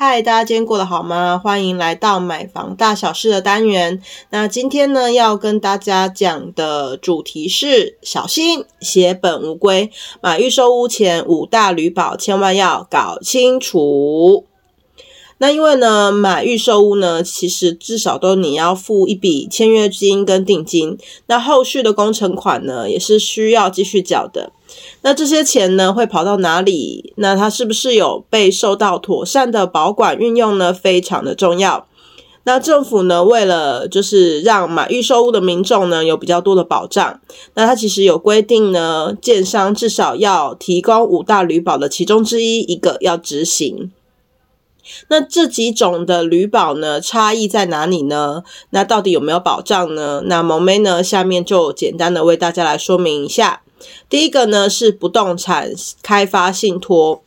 嗨，大家今天过得好吗？欢迎来到买房大小事的单元。那今天呢，要跟大家讲的主题是小心血本无归，买预售屋前五大履保千万要搞清楚。那因为呢，买预售屋呢，其实至少都你要付一笔签约金跟定金，那后续的工程款呢，也是需要继续缴的。那这些钱呢，会跑到哪里？那它是不是有被受到妥善的保管运用呢？非常的重要。那政府呢，为了就是让买预售屋的民众呢有比较多的保障，那它其实有规定呢，建商至少要提供五大履保的其中之一一个要执行。那这几种的履保呢，差异在哪里呢？那到底有没有保障呢？那萌妹呢，下面就简单的为大家来说明一下。第一个呢是不动产开发信托，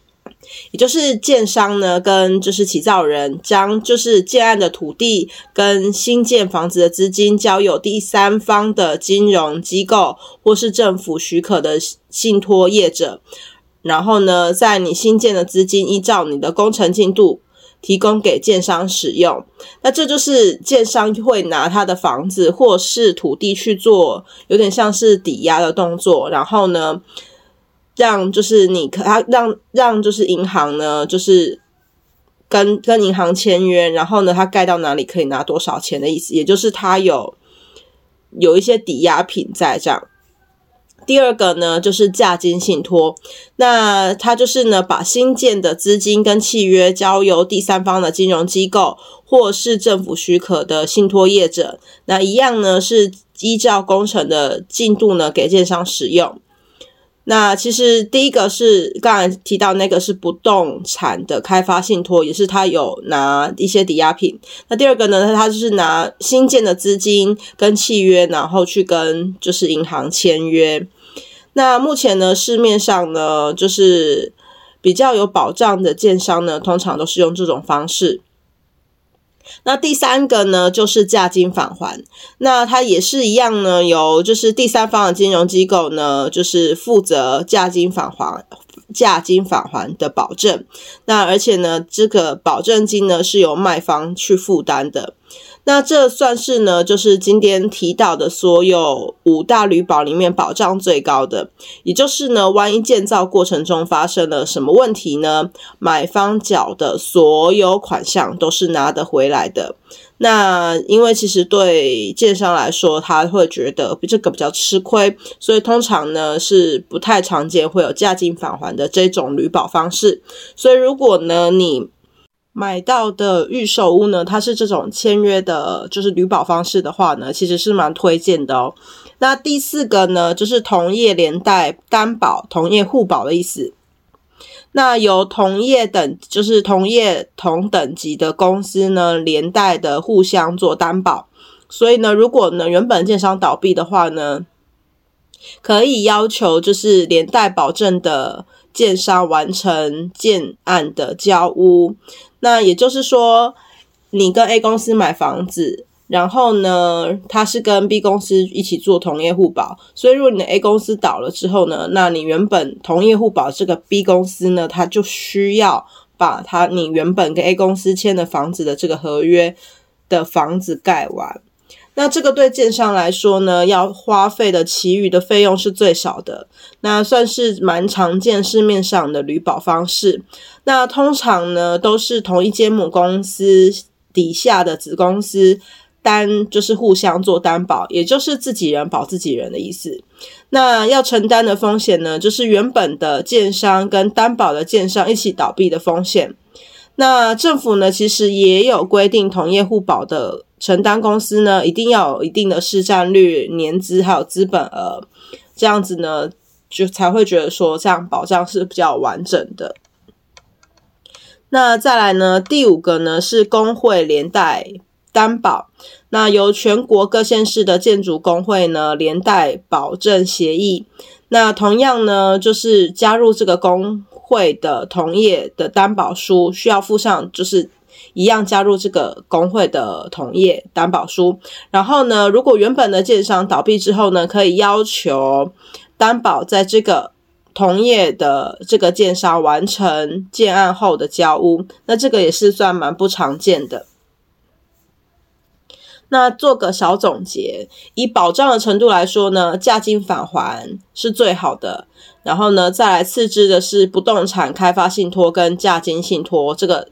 也就是建商呢跟就是起造人将就是建案的土地跟新建房子的资金交由第三方的金融机构或是政府许可的信托业者，然后呢在你新建的资金依照你的工程进度。提供给建商使用，那这就是建商会拿他的房子或是土地去做，有点像是抵押的动作，然后呢，让就是你可他让让就是银行呢，就是跟跟银行签约，然后呢，他盖到哪里可以拿多少钱的意思，也就是他有有一些抵押品在这样。第二个呢，就是价金信托，那它就是呢，把新建的资金跟契约交由第三方的金融机构或是政府许可的信托业者，那一样呢，是依照工程的进度呢，给建商使用。那其实第一个是刚才提到那个是不动产的开发信托，也是他有拿一些抵押品。那第二个呢，他就是拿新建的资金跟契约，然后去跟就是银行签约。那目前呢，市面上呢，就是比较有保障的建商呢，通常都是用这种方式。那第三个呢，就是价金返还。那它也是一样呢，由就是第三方的金融机构呢，就是负责价金返还、价金返还的保证。那而且呢，这个保证金呢，是由卖方去负担的。那这算是呢，就是今天提到的所有五大旅保里面保障最高的，也就是呢，万一建造过程中发生了什么问题呢，买方缴的所有款项都是拿得回来的。那因为其实对建商来说，他会觉得这个比较吃亏，所以通常呢是不太常见会有价金返还的这种旅保方式。所以如果呢你买到的预售屋呢，它是这种签约的，就是履保方式的话呢，其实是蛮推荐的哦。那第四个呢，就是同业连带担保、同业互保的意思。那由同业等，就是同业同等级的公司呢，连带的互相做担保。所以呢，如果呢原本建商倒闭的话呢，可以要求就是连带保证的建商完成建案的交屋。那也就是说，你跟 A 公司买房子，然后呢，他是跟 B 公司一起做同业互保，所以如果你的 A 公司倒了之后呢，那你原本同业互保这个 B 公司呢，他就需要把他你原本跟 A 公司签的房子的这个合约的房子盖完。那这个对建商来说呢，要花费的其余的费用是最少的，那算是蛮常见市面上的履保方式。那通常呢，都是同一间母公司底下的子公司担，就是互相做担保，也就是自己人保自己人的意思。那要承担的风险呢，就是原本的建商跟担保的建商一起倒闭的风险。那政府呢，其实也有规定，同业互保的。承担公司呢，一定要有一定的市占率、年资还有资本额，这样子呢，就才会觉得说这样保障是比较完整的。那再来呢，第五个呢是工会连带担保，那由全国各县市的建筑工会呢连带保证协议。那同样呢，就是加入这个工会的同业的担保书，需要附上，就是一样加入这个工会的同业担保书。然后呢，如果原本的建商倒闭之后呢，可以要求担保在这个同业的这个建商完成建案后的交屋。那这个也是算蛮不常见的。那做个小总结，以保障的程度来说呢，价金返还是最好的。然后呢，再来次之的是不动产开发信托跟价金信托，这个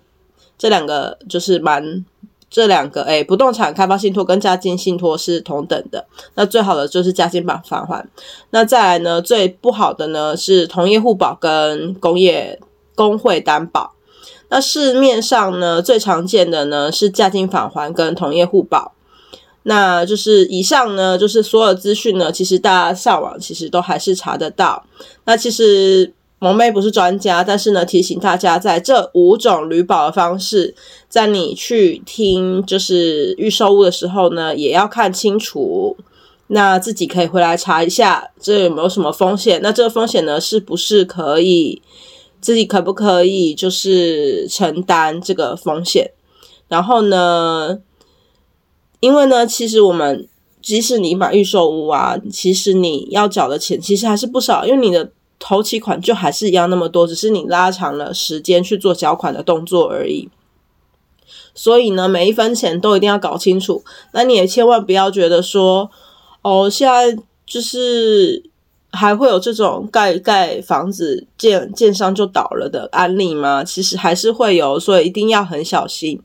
这两个就是蛮这两个诶，不动产开发信托跟家金信托是同等的。那最好的就是家金版返还。那再来呢，最不好的呢是同业互保跟工业工会担保。那市面上呢最常见的呢是家金返还跟同业互保。那就是以上呢，就是所有资讯呢，其实大家上网其实都还是查得到。那其实萌妹不是专家，但是呢，提醒大家，在这五种旅保的方式，在你去听就是预售屋的时候呢，也要看清楚。那自己可以回来查一下，这有没有什么风险？那这个风险呢，是不是可以自己可不可以就是承担这个风险？然后呢，因为呢，其实我们即使你买预售屋啊，其实你要缴的钱其实还是不少，因为你的头期款就还是一样那么多，只是你拉长了时间去做缴款的动作而已。所以呢，每一分钱都一定要搞清楚。那你也千万不要觉得说，哦，现在就是还会有这种盖盖房子建建商就倒了的案例吗？其实还是会有，所以一定要很小心。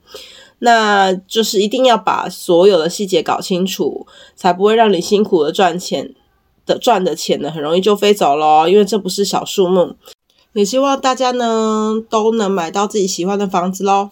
那就是一定要把所有的细节搞清楚，才不会让你辛苦的赚钱的赚的钱呢，很容易就飞走咯，因为这不是小数目。也希望大家呢都能买到自己喜欢的房子喽。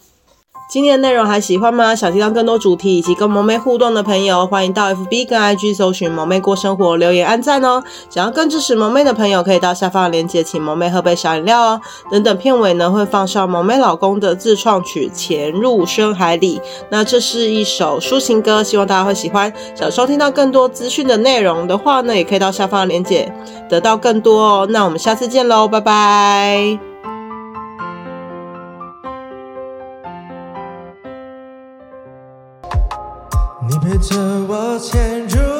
今天的内容还喜欢吗？想听到更多主题以及跟萌妹互动的朋友，欢迎到 FB 跟 IG 搜寻萌妹过生活，留言按赞哦。想要更支持萌妹的朋友，可以到下方的链接，请萌妹喝杯小饮料哦。等等片尾呢会放上萌妹老公的自创曲《潜入深海里》，那这是一首抒情歌，希望大家会喜欢。想收听到更多资讯的内容的话呢，也可以到下方的链接得到更多哦。那我们下次见喽，拜拜。你陪着我潜入